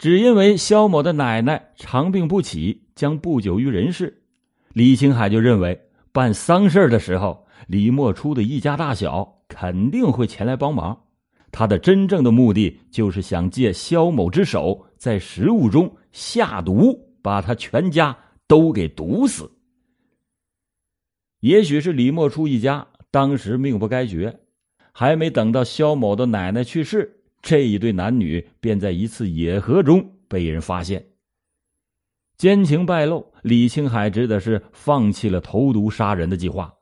只因为肖某的奶奶长病不起，将不久于人世，李青海就认为办丧事的时候，李莫初的一家大小肯定会前来帮忙。他的真正的目的就是想借肖某之手，在食物中下毒，把他全家都给毒死。也许是李莫初一家当时命不该绝，还没等到肖某的奶奶去世，这一对男女便在一次野河中被人发现。奸情败露，李青海只得是放弃了投毒杀人的计划。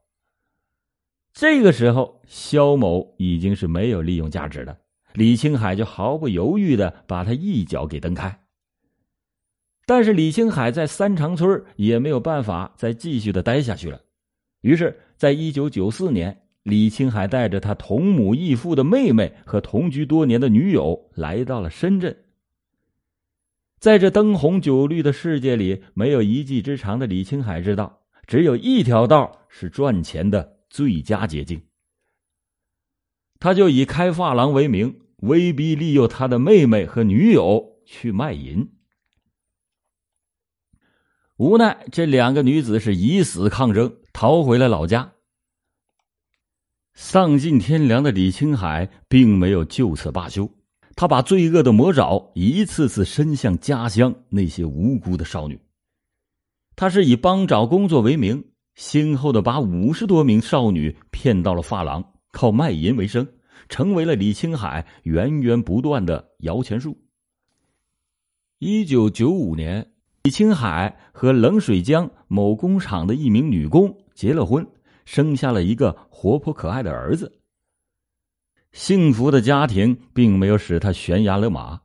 这个时候，肖某已经是没有利用价值了。李青海就毫不犹豫的把他一脚给蹬开。但是李青海在三长村也没有办法再继续的待下去了。于是，在一九九四年，李青海带着他同母异父的妹妹和同居多年的女友来到了深圳。在这灯红酒绿的世界里，没有一技之长的李青海知道，只有一条道是赚钱的最佳捷径。他就以开发廊为名，威逼利诱他的妹妹和女友去卖淫。无奈，这两个女子是以死抗争，逃回了老家。丧尽天良的李青海并没有就此罢休，他把罪恶的魔爪一次次伸向家乡那些无辜的少女。他是以帮找工作为名，先后的把五十多名少女骗到了发廊，靠卖淫为生，成为了李青海源源不断的摇钱树。一九九五年。李青海和冷水江某工厂的一名女工结了婚，生下了一个活泼可爱的儿子。幸福的家庭并没有使他悬崖勒马，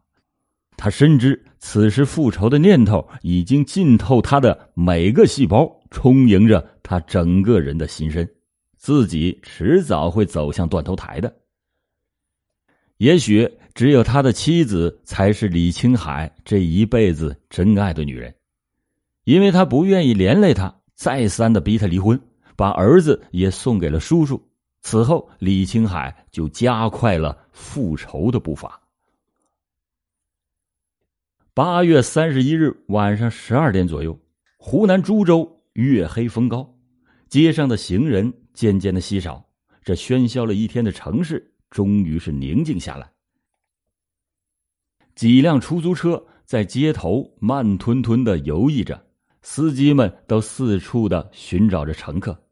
他深知此时复仇的念头已经浸透他的每个细胞，充盈着他整个人的心身，自己迟早会走向断头台的。也许。只有他的妻子才是李青海这一辈子真爱的女人，因为他不愿意连累他，再三的逼他离婚，把儿子也送给了叔叔。此后，李青海就加快了复仇的步伐。八月三十一日晚上十二点左右，湖南株洲月黑风高，街上的行人渐渐的稀少，这喧嚣了一天的城市终于是宁静下来。几辆出租车在街头慢吞吞的游弋着，司机们都四处的寻找着乘客。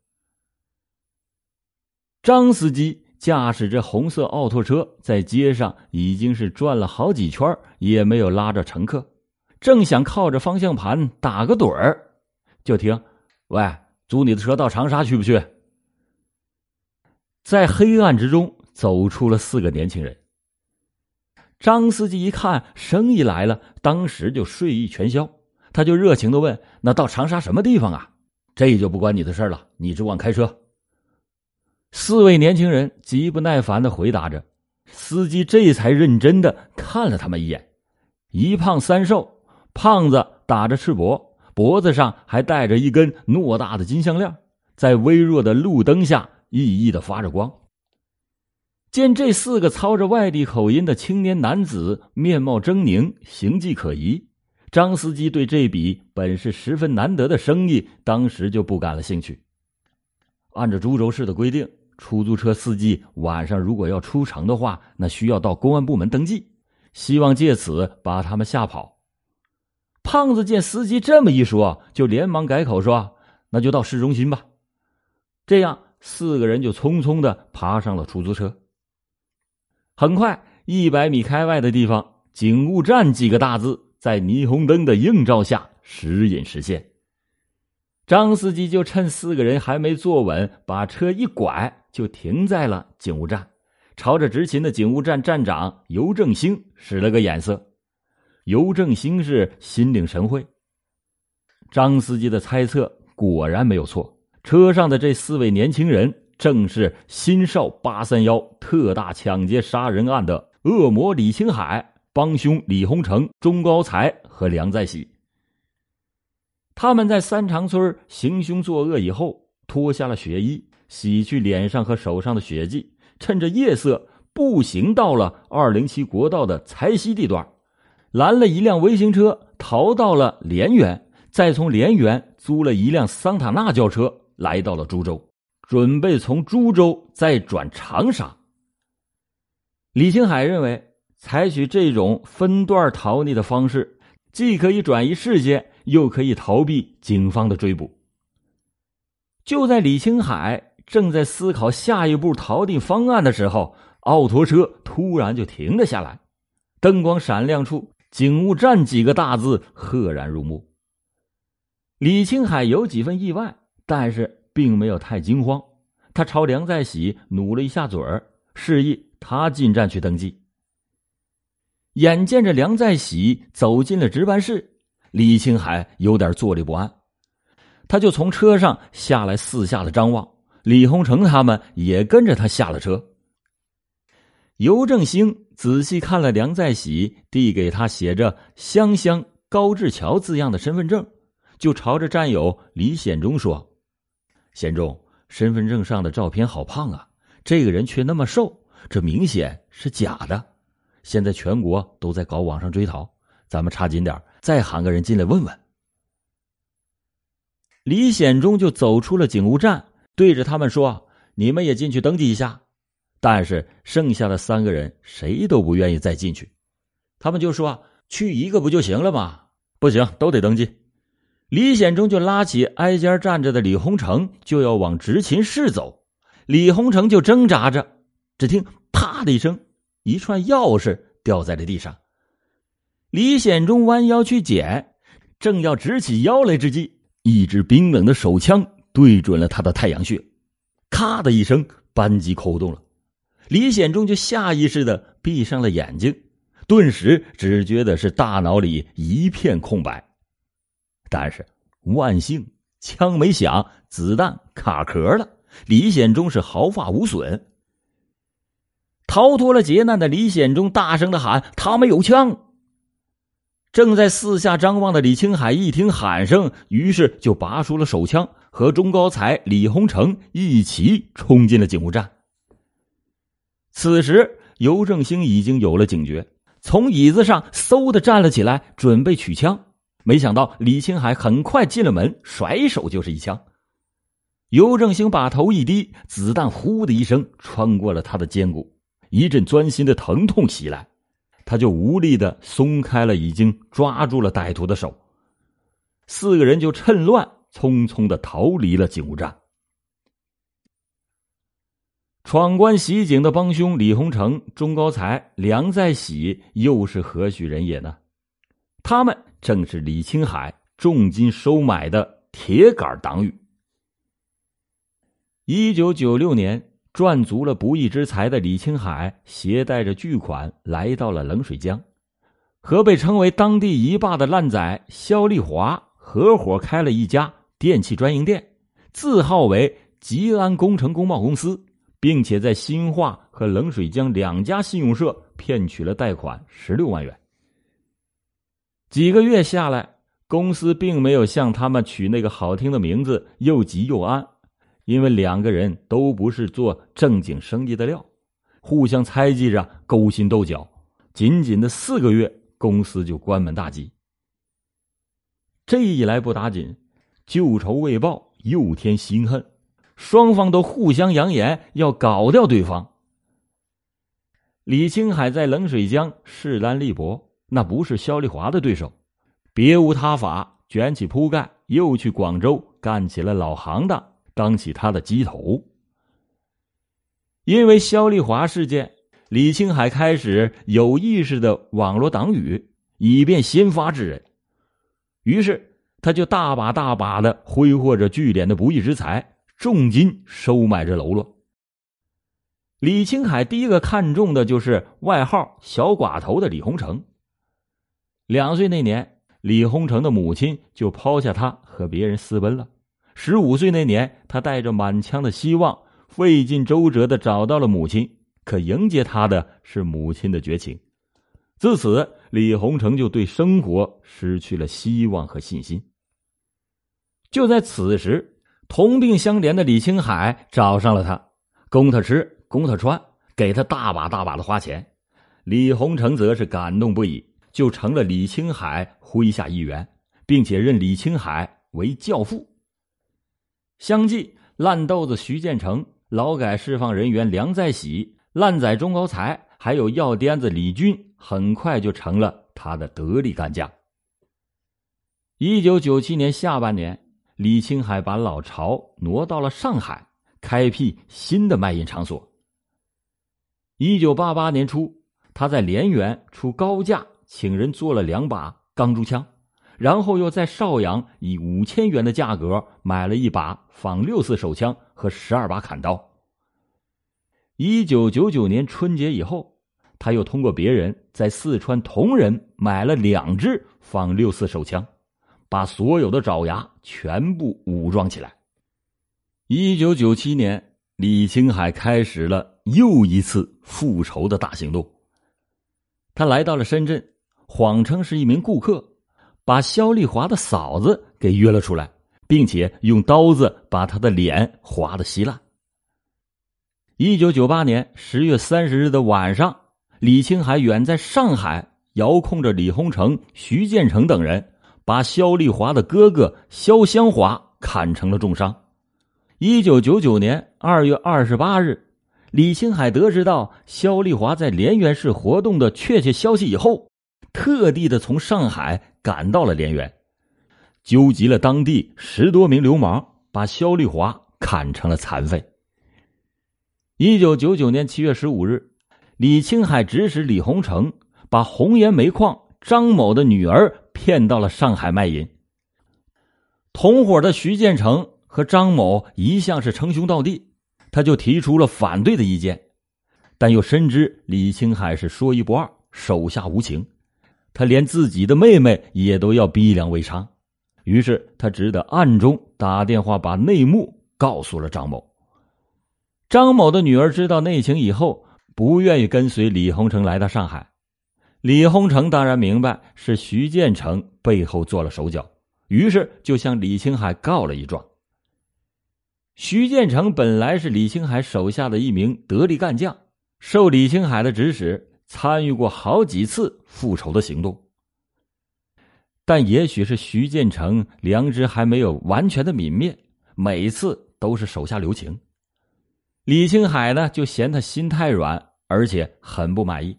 张司机驾驶着红色奥拓车在街上已经是转了好几圈，也没有拉着乘客，正想靠着方向盘打个盹儿，就听：“喂，租你的车到长沙去不去？”在黑暗之中走出了四个年轻人。张司机一看生意来了，当时就睡意全消，他就热情的问：“那到长沙什么地方啊？”这就不关你的事了，你只管开车。四位年轻人极不耐烦的回答着，司机这才认真的看了他们一眼，一胖三瘦，胖子打着赤膊，脖子上还戴着一根偌大的金项链，在微弱的路灯下熠熠的发着光。见这四个操着外地口音的青年男子面貌狰狞，形迹可疑，张司机对这笔本是十分难得的生意，当时就不感了兴趣。按照株洲市的规定，出租车司机晚上如果要出城的话，那需要到公安部门登记，希望借此把他们吓跑。胖子见司机这么一说，就连忙改口说：“那就到市中心吧。”这样，四个人就匆匆的爬上了出租车。很快，一百米开外的地方，“警务站”几个大字在霓虹灯的映照下时隐时现。张司机就趁四个人还没坐稳，把车一拐，就停在了警务站，朝着执勤的警务站站长尤正兴使了个眼色。尤正兴是心领神会，张司机的猜测果然没有错，车上的这四位年轻人。正是新少八三幺特大抢劫杀人案的恶魔李青海、帮凶李洪成、钟高才和梁在喜。他们在三长村行凶作恶以后，脱下了血衣，洗去脸上和手上的血迹，趁着夜色步行到了二零七国道的财西地段，拦了一辆微型车，逃到了涟源，再从涟源租了一辆桑塔纳轿车，来到了株洲，准备从株洲再转长沙。李青海认为，采取这种分段逃匿的方式，既可以转移视线，又可以逃避警方的追捕。就在李青海正在思考下一步逃匿方案的时候，奥拓车突然就停了下来，灯光闪亮处。警务站几个大字赫然入目。李青海有几分意外，但是并没有太惊慌。他朝梁在喜努了一下嘴儿，示意他进站去登记。眼见着梁在喜走进了值班室，李青海有点坐立不安，他就从车上下来，四下的张望。李洪成他们也跟着他下了车。尤正兴仔细看了梁在喜递给他写着“香香高志桥”字样的身份证，就朝着战友李显忠说：“显忠，身份证上的照片好胖啊，这个人却那么瘦，这明显是假的。现在全国都在搞网上追逃，咱们查紧点，再喊个人进来问问。”李显忠就走出了警务站，对着他们说：“你们也进去登记一下。”但是剩下的三个人谁都不愿意再进去，他们就说：“去一个不就行了吗？”不行，都得登记。李显忠就拉起挨家站着的李洪成，就要往执勤室走。李洪成就挣扎着，只听“啪”的一声，一串钥匙掉在了地上。李显忠弯腰去捡，正要直起腰来之际，一支冰冷的手枪对准了他的太阳穴，咔的一声，扳机扣动了。李显忠就下意识的闭上了眼睛，顿时只觉得是大脑里一片空白。但是万幸，枪没响，子弹卡壳了，李显忠是毫发无损。逃脱了劫难的李显忠大声的喊：“他们有枪！”正在四下张望的李青海一听喊声，于是就拔出了手枪，和钟高才、李洪成一起冲进了警务站。此时，尤正兴已经有了警觉，从椅子上嗖的站了起来，准备取枪。没想到李青海很快进了门，甩手就是一枪。尤正兴把头一低，子弹“呼”的一声穿过了他的肩骨，一阵钻心的疼痛袭来，他就无力的松开了已经抓住了歹徒的手。四个人就趁乱匆匆的逃离了警务站。闯关袭警的帮凶李洪成、钟高才、梁在喜又是何许人也呢？他们正是李青海重金收买的铁杆党羽。一九九六年，赚足了不义之财的李青海携带着巨款来到了冷水江，和被称为当地一霸的烂仔肖丽华合伙开了一家电器专营店，字号为吉安工程工贸公司。并且在新化和冷水江两家信用社骗取了贷款十六万元。几个月下来，公司并没有向他们取那个好听的名字“又吉又安”，因为两个人都不是做正经生意的料，互相猜忌着，勾心斗角。仅仅的四个月，公司就关门大吉。这一来不打紧，旧仇未报，又添新恨。双方都互相扬言要搞掉对方。李青海在冷水江势单力薄，那不是肖丽华的对手，别无他法，卷起铺盖又去广州干起了老行当，当起他的鸡头。因为肖丽华事件，李青海开始有意识的网络党羽，以便先发制人。于是他就大把大把的挥霍着聚敛的不义之财。重金收买着喽啰。李青海第一个看中的就是外号“小寡头”的李洪成。两岁那年，李洪成的母亲就抛下他和别人私奔了。十五岁那年，他带着满腔的希望，费尽周折的找到了母亲，可迎接他的是母亲的绝情。自此，李洪成就对生活失去了希望和信心。就在此时。同病相怜的李青海找上了他，供他吃，供他穿，给他大把大把的花钱。李洪成则是感动不已，就成了李青海麾下一员，并且认李青海为教父。相继，烂豆子徐建成、劳改释放人员梁在喜、烂仔钟高才，还有药颠子李军，很快就成了他的得力干将。一九九七年下半年，李青海把老巢挪到了上海，开辟新的卖淫场所。一九八八年初，他在连源出高价请人做了两把钢珠枪。然后又在邵阳以五千元的价格买了一把仿六四手枪和十二把砍刀。一九九九年春节以后，他又通过别人在四川铜仁买了两支仿六四手枪，把所有的爪牙全部武装起来。一九九七年，李青海开始了又一次复仇的大行动。他来到了深圳，谎称是一名顾客。把肖丽华的嫂子给约了出来，并且用刀子把她的脸划得稀烂。一九九八年十月三十日的晚上，李青海远在上海，遥控着李洪成、徐建成等人，把肖丽华的哥哥肖香华砍成了重伤。一九九九年二月二十八日，李青海得知到肖丽华在涟源市活动的确切消息以后。特地的从上海赶到了涟源，纠集了当地十多名流氓，把肖丽华砍成了残废。一九九九年七月十五日，李青海指使李洪成把红岩煤矿张某的女儿骗到了上海卖淫。同伙的徐建成和张某一向是称兄道弟，他就提出了反对的意见，但又深知李青海是说一不二，手下无情。他连自己的妹妹也都要逼良为娼，于是他只得暗中打电话把内幕告诉了张某。张某的女儿知道内情以后，不愿意跟随李洪成来到上海。李洪成当然明白是徐建成背后做了手脚，于是就向李青海告了一状。徐建成本来是李青海手下的一名得力干将，受李青海的指使。参与过好几次复仇的行动，但也许是徐建成良知还没有完全的泯灭，每次都是手下留情。李青海呢，就嫌他心太软，而且很不满意。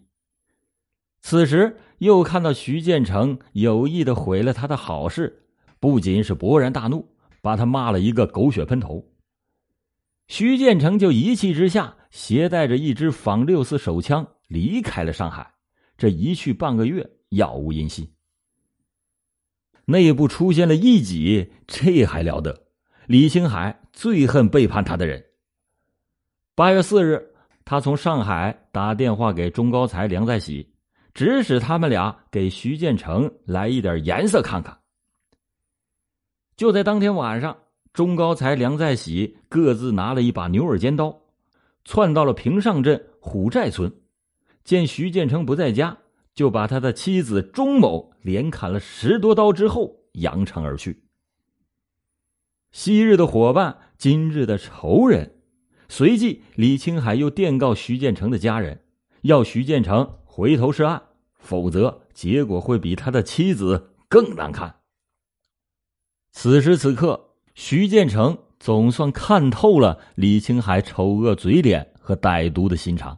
此时又看到徐建成有意的毁了他的好事，不仅是勃然大怒，把他骂了一个狗血喷头。徐建成就一气之下，携带着一支仿六四手枪。离开了上海，这一去半个月，杳无音信。内部出现了异己，这还了得？李青海最恨背叛他的人。八月四日，他从上海打电话给钟高才、梁在喜，指使他们俩给徐建成来一点颜色看看。就在当天晚上，钟高才、梁在喜各自拿了一把牛耳尖刀，窜到了平上镇虎寨村。见徐建成不在家，就把他的妻子钟某连砍了十多刀之后扬长而去。昔日的伙伴，今日的仇人。随即，李青海又电告徐建成的家人，要徐建成回头是岸，否则结果会比他的妻子更难看。此时此刻，徐建成总算看透了李青海丑恶嘴脸和歹毒的心肠。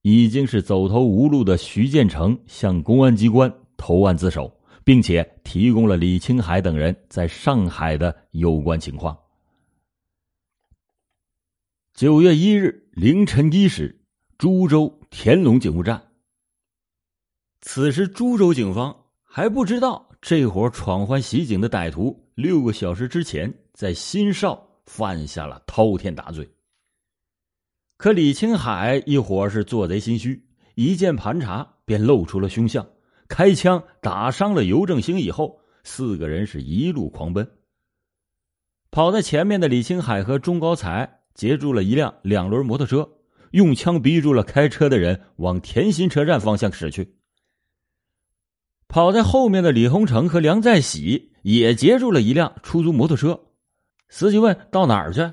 已经是走投无路的徐建成向公安机关投案自首，并且提供了李青海等人在上海的有关情况。九月一日凌晨一时，株洲田龙警务站。此时，株洲警方还不知道这伙闯关袭警的歹徒六个小时之前在新邵犯下了滔天大罪。可李青海一伙是做贼心虚，一见盘查便露出了凶相，开枪打伤了尤正兴以后，四个人是一路狂奔。跑在前面的李青海和钟高才截住了一辆两轮摩托车，用枪逼住了开车的人，往田心车站方向驶去。跑在后面的李洪成和梁在喜也截住了一辆出租摩托车，司机问到哪儿去？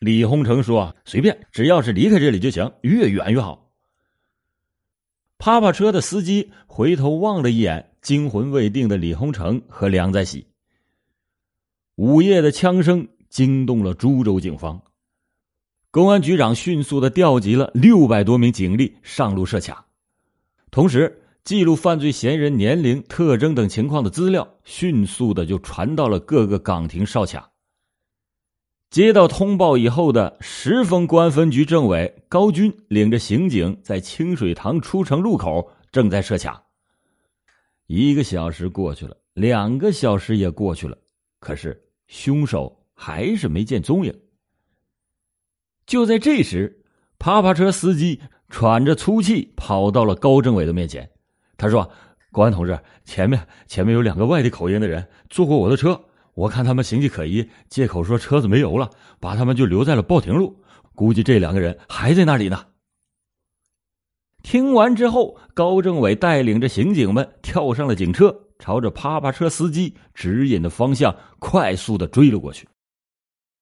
李洪成说：“随便，只要是离开这里就行，越远越好。”趴趴车的司机回头望了一眼惊魂未定的李洪成和梁在喜。午夜的枪声惊动了株洲警方，公安局长迅速的调集了六百多名警力上路设卡，同时记录犯罪嫌疑人年龄、特征等情况的资料迅速的就传到了各个岗亭哨卡。接到通报以后的石峰公安分局政委高军领着刑警在清水塘出城路口正在设卡。一个小时过去了，两个小时也过去了。可是凶手还是没见踪影。就在这时，趴趴车司机喘着粗气跑到了高政委的面前。他说：“公安同志，前面前面有两个外地口音的人坐过我的车，我看他们形迹可疑，借口说车子没油了，把他们就留在了报亭路。估计这两个人还在那里呢。”听完之后，高政委带领着刑警们跳上了警车。朝着趴趴车司机指引的方向快速的追了过去。